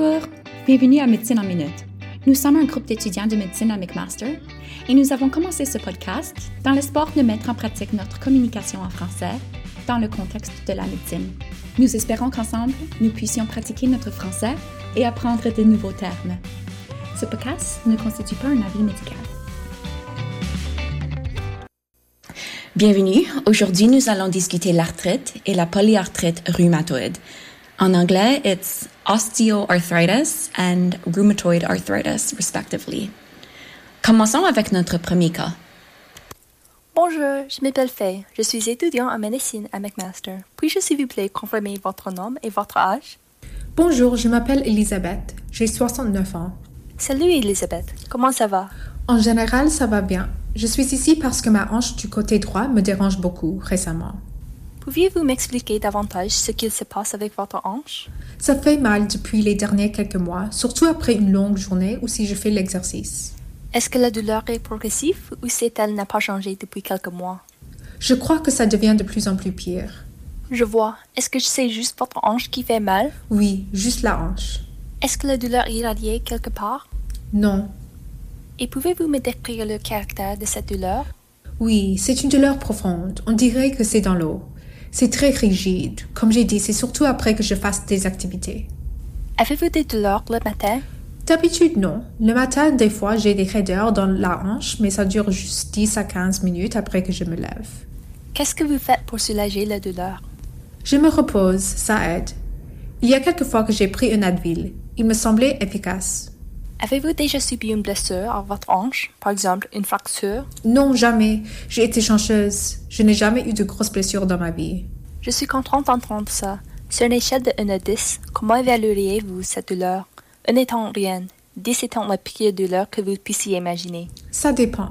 Bonjour, bienvenue à Médecine en Minute. Nous sommes un groupe d'étudiants de médecine à McMaster et nous avons commencé ce podcast dans l'espoir de mettre en pratique notre communication en français dans le contexte de la médecine. Nous espérons qu'ensemble, nous puissions pratiquer notre français et apprendre de nouveaux termes. Ce podcast ne constitue pas un avis médical. Bienvenue. Aujourd'hui, nous allons discuter l'arthrite et la polyarthrite rhumatoïde. En anglais, it's osteoarthritis and rheumatoid arthritis, respectively. Commençons avec notre premier cas. Bonjour, je m'appelle Faye. Je suis étudiant en médecine à McMaster. Puis-je, s'il vous plaît, confirmer votre nom et votre âge? Bonjour, je m'appelle Elisabeth. J'ai 69 ans. Salut, Elisabeth. Comment ça va? En général, ça va bien. Je suis ici parce que ma hanche du côté droit me dérange beaucoup récemment. Pouviez-vous m'expliquer davantage ce qu'il se passe avec votre hanche? Ça fait mal depuis les derniers quelques mois, surtout après une longue journée ou si je fais l'exercice. Est-ce que la douleur est progressive ou c'est-elle n'a pas changé depuis quelques mois? Je crois que ça devient de plus en plus pire. Je vois. Est-ce que c'est juste votre hanche qui fait mal? Oui, juste la hanche. Est-ce que la douleur est quelque part? Non. Et pouvez-vous me décrire le caractère de cette douleur? Oui, c'est une douleur profonde. On dirait que c'est dans l'eau. C'est très rigide. Comme j'ai dit, c'est surtout après que je fasse des activités. Avez-vous des douleurs le matin? D'habitude, non. Le matin, des fois, j'ai des raideurs dans la hanche, mais ça dure juste 10 à 15 minutes après que je me lève. Qu'est-ce que vous faites pour soulager la douleur? Je me repose, ça aide. Il y a quelques fois que j'ai pris un Advil. Il me semblait efficace. Avez-vous déjà subi une blessure à votre hanche, par exemple une fracture? Non, jamais. J'ai été chanceuse. Je n'ai jamais eu de grosses blessures dans ma vie. Je suis contente d'entendre ça. Sur une échelle de 1 à 10, comment évalueriez-vous cette douleur? 1 étant rien, 10 étant la pire douleur que vous puissiez imaginer. Ça dépend.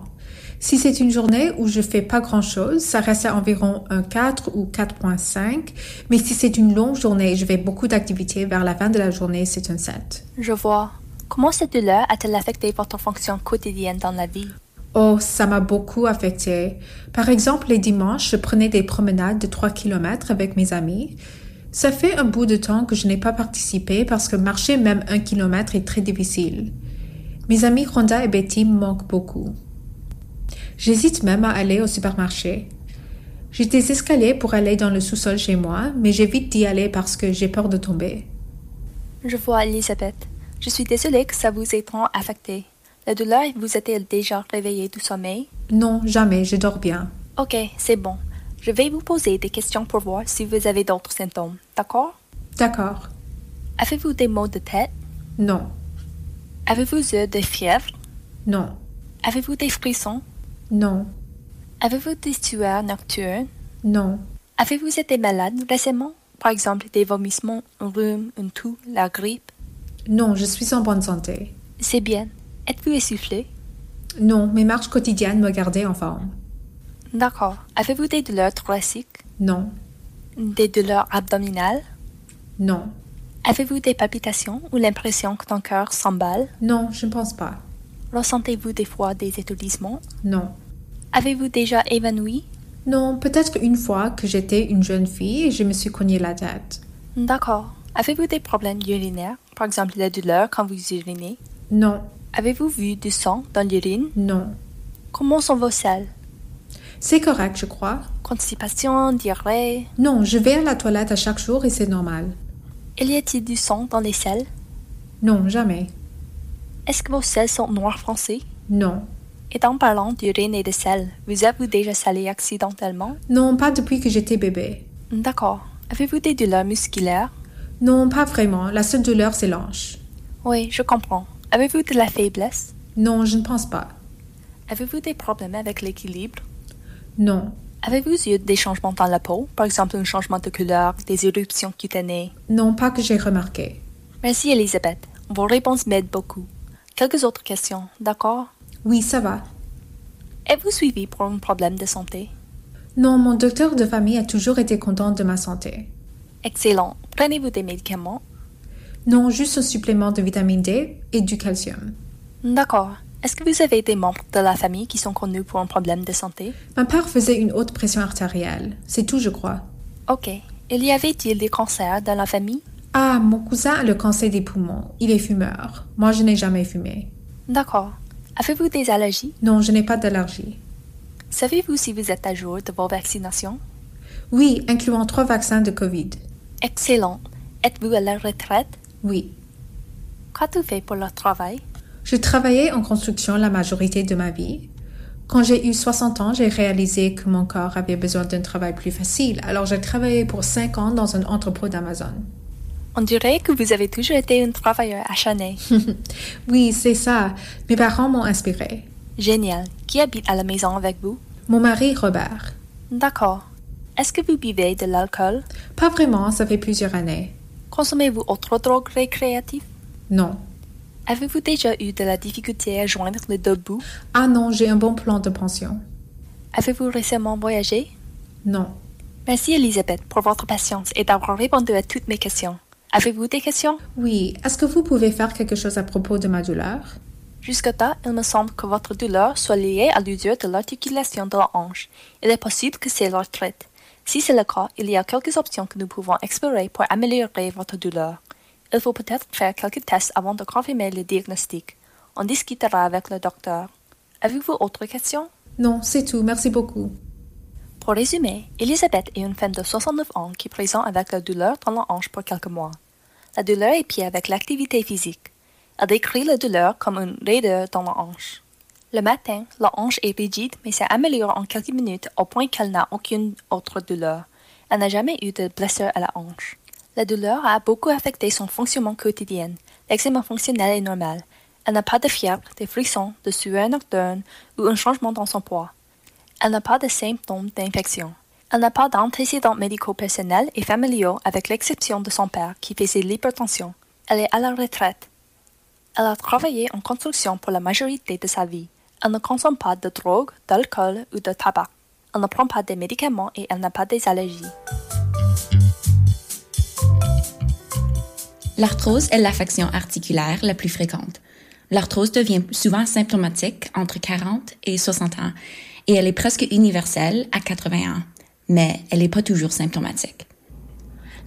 Si c'est une journée où je fais pas grand chose, ça reste à environ un 4 ou 4.5. Mais si c'est une longue journée et je fais beaucoup d'activités vers la fin de la journée, c'est un 7. Je vois. Comment cette douleur a-t-elle affecté votre fonction quotidienne dans la vie? Oh, ça m'a beaucoup affecté. Par exemple, les dimanches, je prenais des promenades de 3 km avec mes amis. Ça fait un bout de temps que je n'ai pas participé parce que marcher même un kilomètre est très difficile. Mes amis Rhonda et Betty me manquent beaucoup. J'hésite même à aller au supermarché. J'ai des escaliers pour aller dans le sous-sol chez moi, mais j'évite d'y aller parce que j'ai peur de tomber. Je vois, Elisabeth. Je suis désolée que ça vous ait tant affecté. La douleur vous a-t-elle déjà réveillé du sommeil? Non, jamais, je dors bien. Ok, c'est bon. Je vais vous poser des questions pour voir si vous avez d'autres symptômes, d'accord? D'accord. Avez-vous des maux de tête? Non. Avez-vous eu des fièvres? Non. Avez-vous des frissons? Non. Avez-vous des sueurs nocturnes? Non. Avez-vous été malade récemment? Par exemple, des vomissements, un rhume, une toux, la grippe? Non, je suis en bonne santé. C'est bien. Êtes-vous essoufflé? Non, mes marches quotidiennes me gardaient en forme. D'accord. Avez-vous des douleurs thoraciques? Non. Des douleurs abdominales? Non. Avez-vous des palpitations ou l'impression que ton cœur s'emballe? Non, je ne pense pas. Ressentez-vous des fois des étourdissements? Non. Avez-vous déjà évanoui? Non, peut-être une fois que j'étais une jeune fille et je me suis cogné la tête. D'accord. Avez-vous des problèmes urinaires? Par exemple, la douleur quand vous urinez? Non. Avez-vous vu du sang dans l'urine? Non. Comment sont vos selles? C'est correct, je crois. Constipation, diarrhée? Non, je vais à la toilette à chaque jour et c'est normal. Y a-t-il du sang dans les selles? Non, jamais. Est-ce que vos selles sont noires foncées? Non. Et en parlant d'urine et de sel, vous avez-vous déjà salé accidentellement? Non, pas depuis que j'étais bébé. D'accord. Avez-vous des douleurs musculaires? Non, pas vraiment. La seule douleur, c'est l'anche. Oui, je comprends. Avez-vous de la faiblesse? Non, je ne pense pas. Avez-vous des problèmes avec l'équilibre? Non. Avez-vous eu des changements dans la peau? Par exemple, un changement de couleur, des éruptions cutanées? Non, pas que j'ai remarqué. Merci, Elisabeth. Vos réponses m'aident beaucoup. Quelques autres questions, d'accord? Oui, ça va. Êtes-vous suivi pour un problème de santé? Non, mon docteur de famille a toujours été content de ma santé. Excellent. Prenez-vous des médicaments? Non, juste un supplément de vitamine D et du calcium. D'accord. Est-ce que vous avez des membres de la famille qui sont connus pour un problème de santé? Ma père faisait une haute pression artérielle. C'est tout, je crois. Ok. Il y avait-il des cancers dans la famille? Ah, mon cousin a le cancer des poumons. Il est fumeur. Moi, je n'ai jamais fumé. D'accord. Avez-vous des allergies? Non, je n'ai pas d'allergie. Savez-vous si vous êtes à jour de vos vaccinations? Oui, incluant trois vaccins de COVID. Excellent. Êtes-vous à la retraite? Oui. Qu'as-tu fait pour le travail? Je travaillais en construction la majorité de ma vie. Quand j'ai eu 60 ans, j'ai réalisé que mon corps avait besoin d'un travail plus facile, alors j'ai travaillé pour 5 ans dans un entrepôt d'Amazon. On dirait que vous avez toujours été un travailleur acharné. oui, c'est ça. Mes parents m'ont inspiré. Génial. Qui habite à la maison avec vous? Mon mari, Robert. D'accord. Est-ce que vous buvez de l'alcool? Pas vraiment, ça fait plusieurs années. Consommez-vous autre drogue récréative? Non. Avez-vous déjà eu de la difficulté à joindre le debout? Ah non, j'ai un bon plan de pension. Avez-vous récemment voyagé? Non. Merci Elisabeth pour votre patience et d'avoir répondu à toutes mes questions. Avez-vous des questions? Oui. Est-ce que vous pouvez faire quelque chose à propos de ma douleur? Jusque-là, il me semble que votre douleur soit liée à l'usure de l'articulation de la hanche. Il est possible que c'est l'arthrite. Si c'est le cas, il y a quelques options que nous pouvons explorer pour améliorer votre douleur. Il faut peut-être faire quelques tests avant de confirmer le diagnostic. On discutera avec le docteur. Avez-vous autre questions? Non, c'est tout. Merci beaucoup. Pour résumer, Elisabeth est une femme de 69 ans qui présente avec la douleur dans la hanche pour quelques mois. La douleur est pire avec l'activité physique. Elle décrit la douleur comme une raideur dans la hanche. Le matin, la hanche est rigide mais s'améliore en quelques minutes au point qu'elle n'a aucune autre douleur. Elle n'a jamais eu de blessure à la hanche. La douleur a beaucoup affecté son fonctionnement quotidien. L'examen fonctionnel est normal. Elle n'a pas de fièvre, de frissons, de sueur nocturne ou un changement dans son poids. Elle n'a pas de symptômes d'infection. Elle n'a pas d'antécédents médicaux personnels et familiaux avec l'exception de son père qui faisait l'hypertension. Elle est à la retraite. Elle a travaillé en construction pour la majorité de sa vie. Elle ne consomme pas de drogue, d'alcool ou de tabac. Elle ne prend pas de médicaments et elle n'a pas des allergies. L'arthrose est l'affection articulaire la plus fréquente. L'arthrose devient souvent symptomatique entre 40 et 60 ans et elle est presque universelle à 80 ans, mais elle n'est pas toujours symptomatique.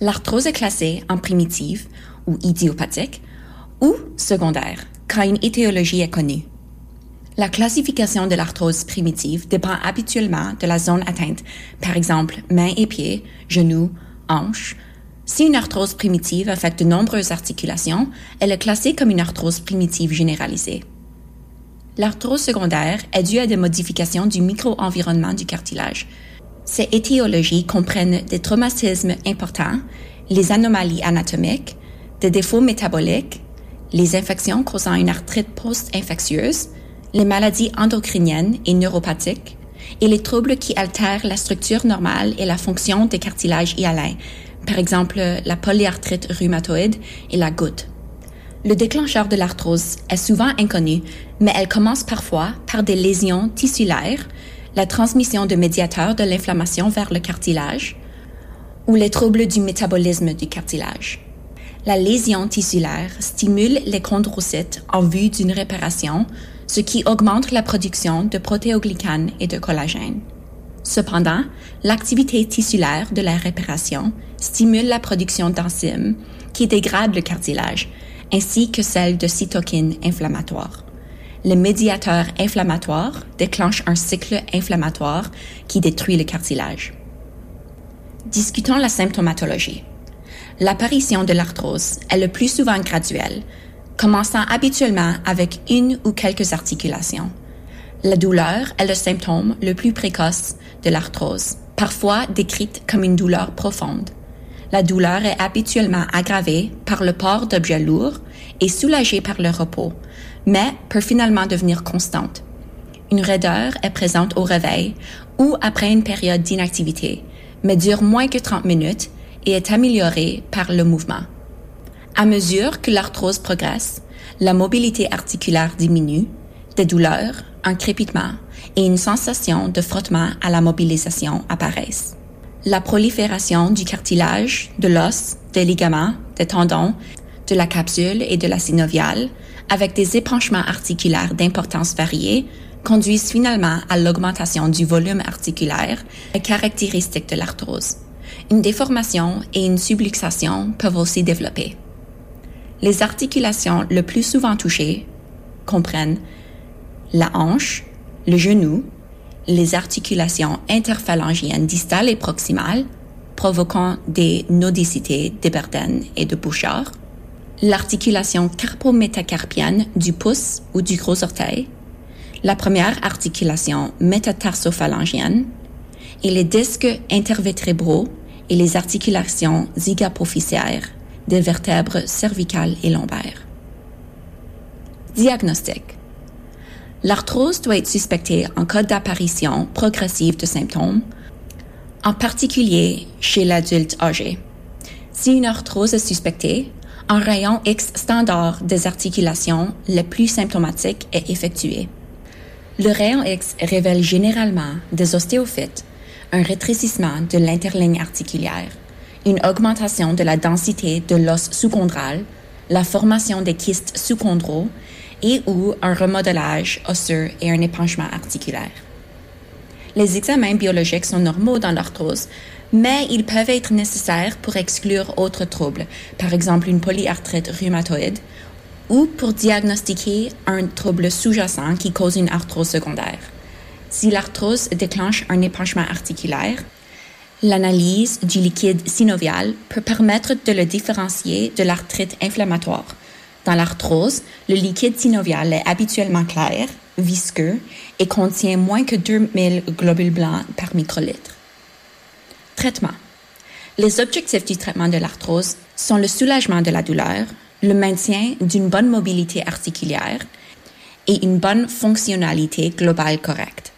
L'arthrose est classée en primitive ou idiopathique ou secondaire quand une étiologie est connue. La classification de l'arthrose primitive dépend habituellement de la zone atteinte, par exemple mains et pieds, genoux, hanches. Si une arthrose primitive affecte de nombreuses articulations, elle est classée comme une arthrose primitive généralisée. L'arthrose secondaire est due à des modifications du micro-environnement du cartilage. Ces étiologies comprennent des traumatismes importants, les anomalies anatomiques, des défauts métaboliques, les infections causant une arthrite post-infectieuse, les maladies endocriniennes et neuropathiques, et les troubles qui altèrent la structure normale et la fonction des cartilages hyalins, par exemple la polyarthrite rhumatoïde et la goutte. Le déclencheur de l'arthrose est souvent inconnu, mais elle commence parfois par des lésions tissulaires, la transmission de médiateurs de l'inflammation vers le cartilage ou les troubles du métabolisme du cartilage. La lésion tissulaire stimule les chondrocytes en vue d'une réparation, ce qui augmente la production de protéoglycanes et de collagène. Cependant, l'activité tissulaire de la réparation stimule la production d'enzymes qui dégradent le cartilage, ainsi que celle de cytokines inflammatoires. Les médiateurs inflammatoires déclenchent un cycle inflammatoire qui détruit le cartilage. Discutons la symptomatologie. L'apparition de l'arthrose est le plus souvent graduelle, commençant habituellement avec une ou quelques articulations. La douleur est le symptôme le plus précoce de l'arthrose, parfois décrite comme une douleur profonde. La douleur est habituellement aggravée par le port d'objets lourds et soulagée par le repos, mais peut finalement devenir constante. Une raideur est présente au réveil ou après une période d'inactivité, mais dure moins que 30 minutes et est améliorée par le mouvement. À mesure que l'arthrose progresse, la mobilité articulaire diminue, des douleurs, un crépitement et une sensation de frottement à la mobilisation apparaissent. La prolifération du cartilage, de l'os, des ligaments, des tendons, de la capsule et de la synoviale, avec des épanchements articulaires d'importance variée, conduisent finalement à l'augmentation du volume articulaire, caractéristique de l'arthrose. Une déformation et une subluxation peuvent aussi développer. Les articulations le plus souvent touchées comprennent la hanche, le genou, les articulations interphalangiennes distales et proximales, provoquant des nodicités d'Eberden et de Bouchard, l'articulation carpométacarpienne du pouce ou du gros orteil, la première articulation métatarsophalangienne, et les disques intervertébraux et les articulations zygapophysaires des vertèbres cervicales et lombaires. Diagnostic. L'arthrose doit être suspectée en cas d'apparition progressive de symptômes, en particulier chez l'adulte âgé. Si une arthrose est suspectée, un rayon X standard des articulations les plus symptomatiques est effectué. Le rayon X révèle généralement des ostéophytes, un rétrécissement de l'interligne articulaire, une augmentation de la densité de l'os sous-chondral, la formation des kystes sous-chondrals et ou un remodelage osseux et un épanchement articulaire. Les examens biologiques sont normaux dans l'arthrose, mais ils peuvent être nécessaires pour exclure autres troubles, par exemple une polyarthrite rhumatoïde, ou pour diagnostiquer un trouble sous-jacent qui cause une arthrose secondaire. Si l'arthrose déclenche un épanchement articulaire, l'analyse du liquide synovial peut permettre de le différencier de l'arthrite inflammatoire. Dans l'arthrose, le liquide synovial est habituellement clair, visqueux et contient moins que 2000 globules blancs par microlitre. Traitement. Les objectifs du traitement de l'arthrose sont le soulagement de la douleur, le maintien d'une bonne mobilité articulaire et une bonne fonctionnalité globale correcte.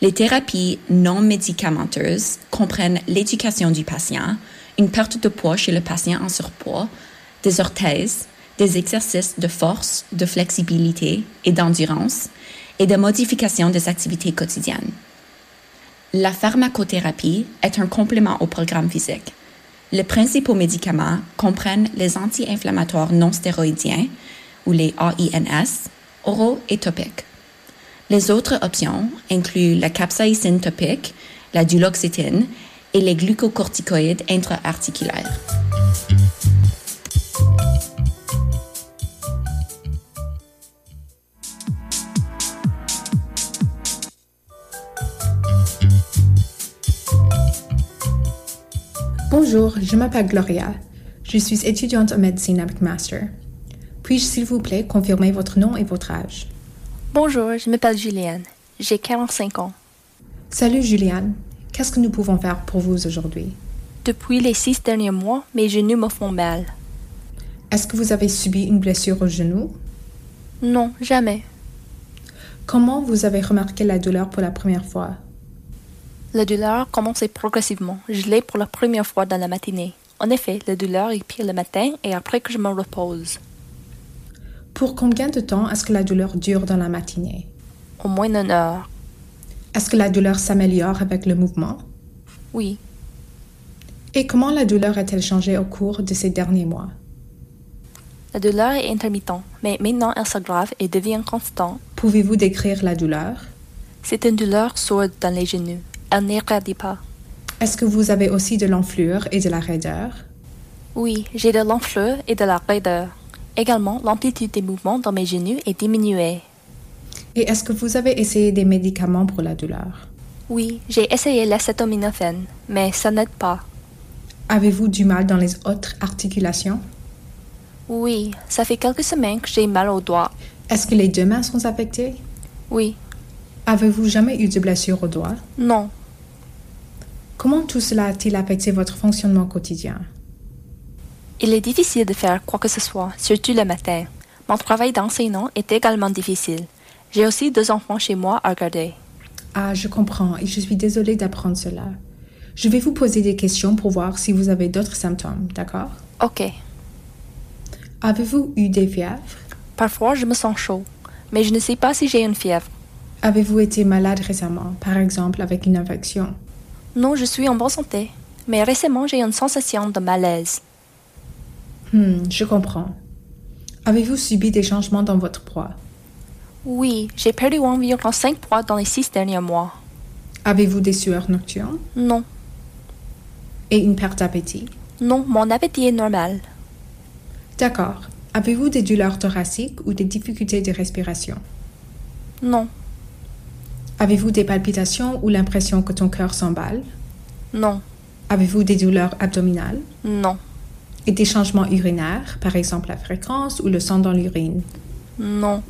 Les thérapies non médicamenteuses comprennent l'éducation du patient, une perte de poids chez le patient en surpoids, des orthèses, des exercices de force, de flexibilité et d'endurance, et de modification des activités quotidiennes. La pharmacothérapie est un complément au programme physique. Les principaux médicaments comprennent les anti-inflammatoires non stéroïdiens, ou les AINS, oraux et topiques. Les autres options incluent la capsaïcine topique, la duloxétine et les glucocorticoïdes intra-articulaires. Bonjour, je m'appelle Gloria. Je suis étudiante en médecine avec master. Puis-je s'il vous plaît confirmer votre nom et votre âge? Bonjour, je m'appelle Juliane. J'ai 45 ans. Salut Juliane. Qu'est-ce que nous pouvons faire pour vous aujourd'hui? Depuis les six derniers mois, mes genoux me font mal. Est-ce que vous avez subi une blessure au genou? Non, jamais. Comment vous avez remarqué la douleur pour la première fois? La douleur commençait progressivement. Je l'ai pour la première fois dans la matinée. En effet, la douleur est pire le matin et après que je me repose. Pour combien de temps est-ce que la douleur dure dans la matinée? Au moins une heure. Est-ce que la douleur s'améliore avec le mouvement? Oui. Et comment la douleur a-t-elle changé au cours de ces derniers mois? La douleur est intermittente, mais maintenant elle s'aggrave et devient constante. Pouvez-vous décrire la douleur? C'est une douleur sourde dans les genoux. Elle n'irradie pas. Est-ce que vous avez aussi de l'enflure et de la raideur? Oui, j'ai de l'enflure et de la raideur. Également, l'amplitude des mouvements dans mes genoux est diminuée. Et est-ce que vous avez essayé des médicaments pour la douleur? Oui, j'ai essayé l'acétaminophène, mais ça n'aide pas. Avez-vous du mal dans les autres articulations? Oui, ça fait quelques semaines que j'ai mal aux doigts. Est-ce que les deux mains sont affectées? Oui. Avez-vous jamais eu de blessure au doigt? Non. Comment tout cela a-t-il affecté votre fonctionnement quotidien? Il est difficile de faire quoi que ce soit, surtout le matin. Mon travail d'enseignant est également difficile. J'ai aussi deux enfants chez moi à garder. Ah, je comprends et je suis désolée d'apprendre cela. Je vais vous poser des questions pour voir si vous avez d'autres symptômes, d'accord? Ok. Avez-vous eu des fièvres? Parfois, je me sens chaud, mais je ne sais pas si j'ai une fièvre. Avez-vous été malade récemment, par exemple avec une infection? Non, je suis en bonne santé, mais récemment j'ai une sensation de malaise. Hmm, je comprends. Avez-vous subi des changements dans votre poids? Oui, j'ai perdu environ 5 poids dans les six derniers mois. Avez-vous des sueurs nocturnes? Non. et une perte d'appétit? Non, mon appétit est normal. D'accord. Avez-vous des douleurs thoraciques ou des difficultés de respiration? Non, Avez-vous des palpitations ou l'impression que ton cœur s'emballe? non, Avez-vous des douleurs abdominales? Non, et des changements urinaires, par exemple la fréquence ou le sang dans l'urine? non,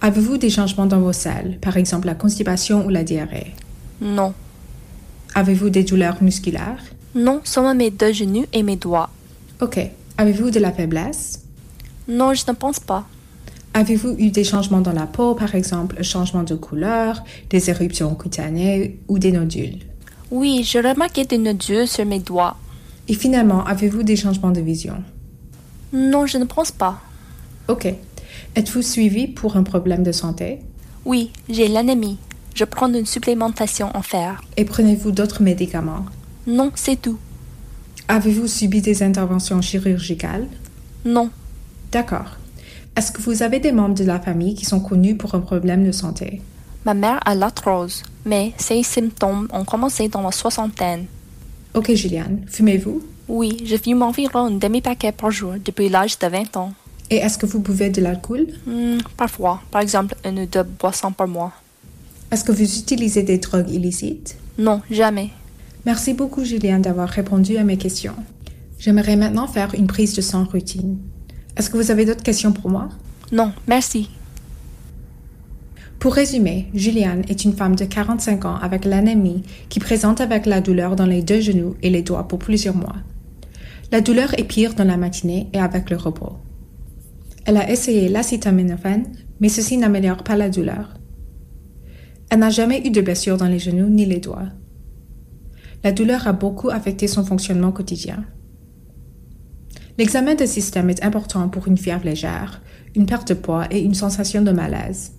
Avez-vous des changements dans vos selles, par exemple la constipation ou la diarrhée? non, Avez-vous des douleurs musculaires? non, seulement mes deux genoux et mes doigts. Ok. Avez-vous de la faiblesse? Non, je ne pense pas. Avez-vous eu des changements dans la peau, par exemple un changement de couleur, des éruptions cutanées ou des nodules? Oui, j'ai remarqué des nodules sur mes doigts. Et finalement, avez-vous des changements de vision? Non, je ne pense pas. Ok. Êtes-vous suivi pour un problème de santé? Oui, j'ai l'anémie. Je prends une supplémentation en fer. Et prenez-vous d'autres médicaments? Non, c'est tout. Avez-vous subi des interventions chirurgicales? Non, D'accord. Est-ce que vous avez des membres de la famille qui sont connus pour un problème de santé? ma mère a l'arthrose, mais ces symptômes ont commencé dans la soixantaine. Ok, Juliane. Fumez-vous? Oui, je fume environ un demi-paquet par jour depuis l'âge de 20 ans. Et est-ce que vous buvez de l'alcool? Hmm, parfois, par exemple, une ou deux boissons par mois. Est-ce que vous utilisez des drogues illicites? Non, jamais. Merci beaucoup, Juliane, d'avoir répondu à mes questions. J'aimerais maintenant faire une prise de sang routine. Est-ce que vous avez d'autres questions pour moi? Non, merci. Pour résumer, Juliane est une femme de 45 ans avec l'anémie qui présente avec la douleur dans les deux genoux et les doigts pour plusieurs mois. La douleur est pire dans la matinée et avec le repos. Elle a essayé l'acétaminophène, mais ceci n'améliore pas la douleur. Elle n'a jamais eu de blessure dans les genoux ni les doigts. La douleur a beaucoup affecté son fonctionnement quotidien. L'examen de système est important pour une fièvre légère, une perte de poids et une sensation de malaise.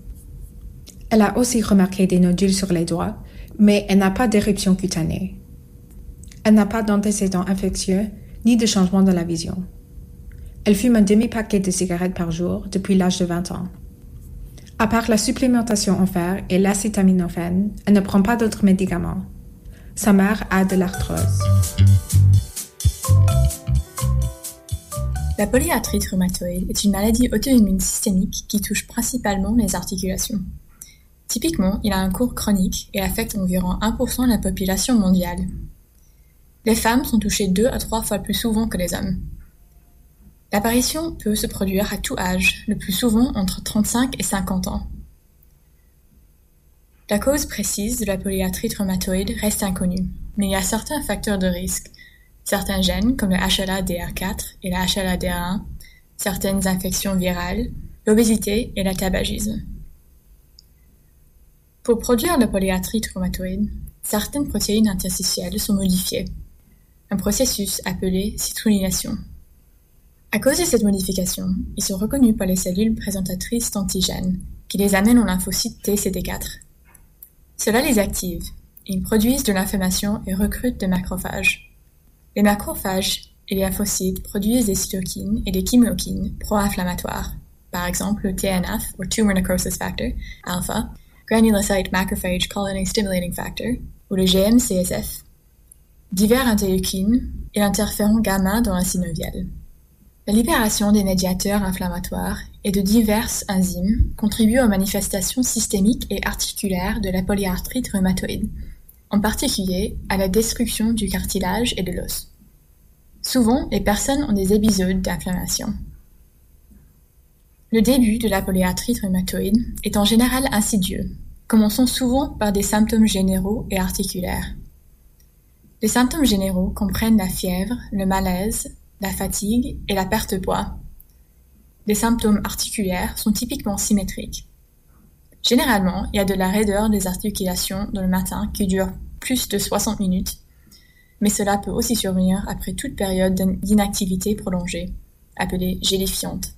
Elle a aussi remarqué des nodules sur les doigts, mais elle n'a pas d'éruption cutanée. Elle n'a pas d'antécédents infectieux ni de changement dans la vision. Elle fume un demi-paquet de cigarettes par jour depuis l'âge de 20 ans. À part la supplémentation en fer et l'acétaminophène, elle ne prend pas d'autres médicaments. Sa mère a de l'arthrose. La polyarthrite rhumatoïde est une maladie auto-immune systémique qui touche principalement les articulations. Typiquement, il a un cours chronique et affecte environ 1% de la population mondiale. Les femmes sont touchées deux à trois fois plus souvent que les hommes. L'apparition peut se produire à tout âge, le plus souvent entre 35 et 50 ans. La cause précise de la polyarthrite rhumatoïde reste inconnue, mais il y a certains facteurs de risque, certains gènes comme le HLA-DR4 et la HLA-DR1, certaines infections virales, l'obésité et le tabagisme. Pour produire la polyarthrite rhumatoïde, certaines protéines interstitielles sont modifiées, un processus appelé citronylation. À cause de cette modification, ils sont reconnus par les cellules présentatrices d'antigènes qui les amènent au lymphocyte TCD4. Cela les active, ils produisent de l'inflammation et recrutent des macrophages. Les macrophages et les lymphocytes produisent des cytokines et des chymokines pro-inflammatoires, par exemple le TNF, ou Tumor Necrosis Factor, alpha, Granulocyte Macrophage Colony Stimulating Factor, ou le GM-CSF, divers interleukines et l'interféron gamma dans la synoviale. La libération des médiateurs inflammatoires et de diverses enzymes contribue aux manifestations systémiques et articulaires de la polyarthrite rhumatoïde, en particulier à la destruction du cartilage et de l'os. Souvent, les personnes ont des épisodes d'inflammation. Le début de la polyarthrite rhumatoïde est en général insidieux, commençant souvent par des symptômes généraux et articulaires. Les symptômes généraux comprennent la fièvre, le malaise, la fatigue et la perte de poids. Les symptômes articulaires sont typiquement symétriques. Généralement, il y a de la raideur des articulations dans le matin qui dure plus de 60 minutes, mais cela peut aussi survenir après toute période d'inactivité prolongée, appelée gélifiante.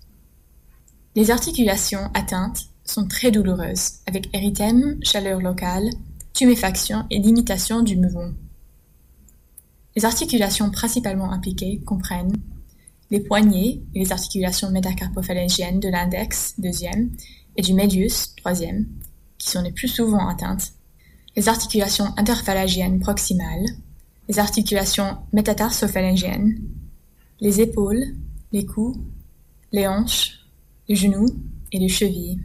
Les articulations atteintes sont très douloureuses, avec érythème, chaleur locale, tuméfaction et limitation du mouvement. Les articulations principalement impliquées comprennent les poignets et les articulations métacarpophalangiennes de l'index, deuxième, et du médius, troisième, qui sont les plus souvent atteintes, les articulations interphalangiennes proximales, les articulations métatarsophalangiennes, les épaules, les coups, les hanches, les genoux et les chevilles.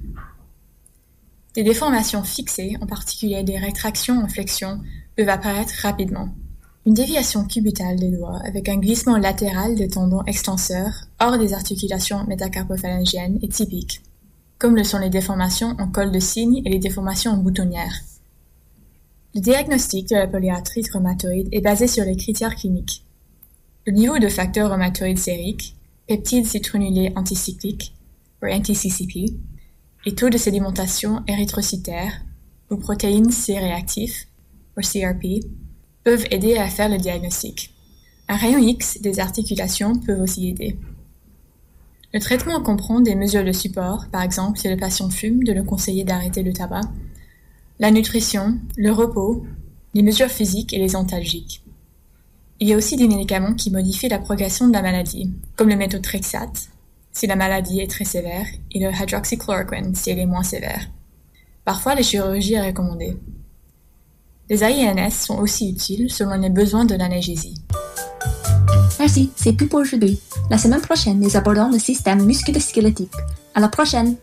Des déformations fixées, en particulier des rétractions en flexion, peuvent apparaître rapidement. Une déviation cubitale des doigts avec un glissement latéral des tendons extenseurs hors des articulations métacarpophalangiennes est typique, comme le sont les déformations en col de cygne et les déformations en boutonnière. Le diagnostic de la polyarthrite rhumatoïde est basé sur les critères cliniques. Le niveau de facteurs rhumatoïdes sériques, peptides citronulés anticycliques, ou anti-CCP, et taux de sédimentation érythrocytaire, ou protéines C-réactifs, ou CRP, peuvent aider à faire le diagnostic. Un rayon X des articulations peut aussi aider. Le traitement comprend des mesures de support, par exemple si le patient fume, de le conseiller d'arrêter le tabac, la nutrition, le repos, les mesures physiques et les antalgiques. Il y a aussi des médicaments qui modifient la progression de la maladie, comme le méthotrexate, si la maladie est très sévère, et le hydroxychloroquine si elle est moins sévère. Parfois, les chirurgies sont recommandées. Les AINS sont aussi utiles selon les besoins de l'analgésie. Merci, c'est tout pour aujourd'hui. La semaine prochaine, nous abordons le système musculo-squelettique. À la prochaine!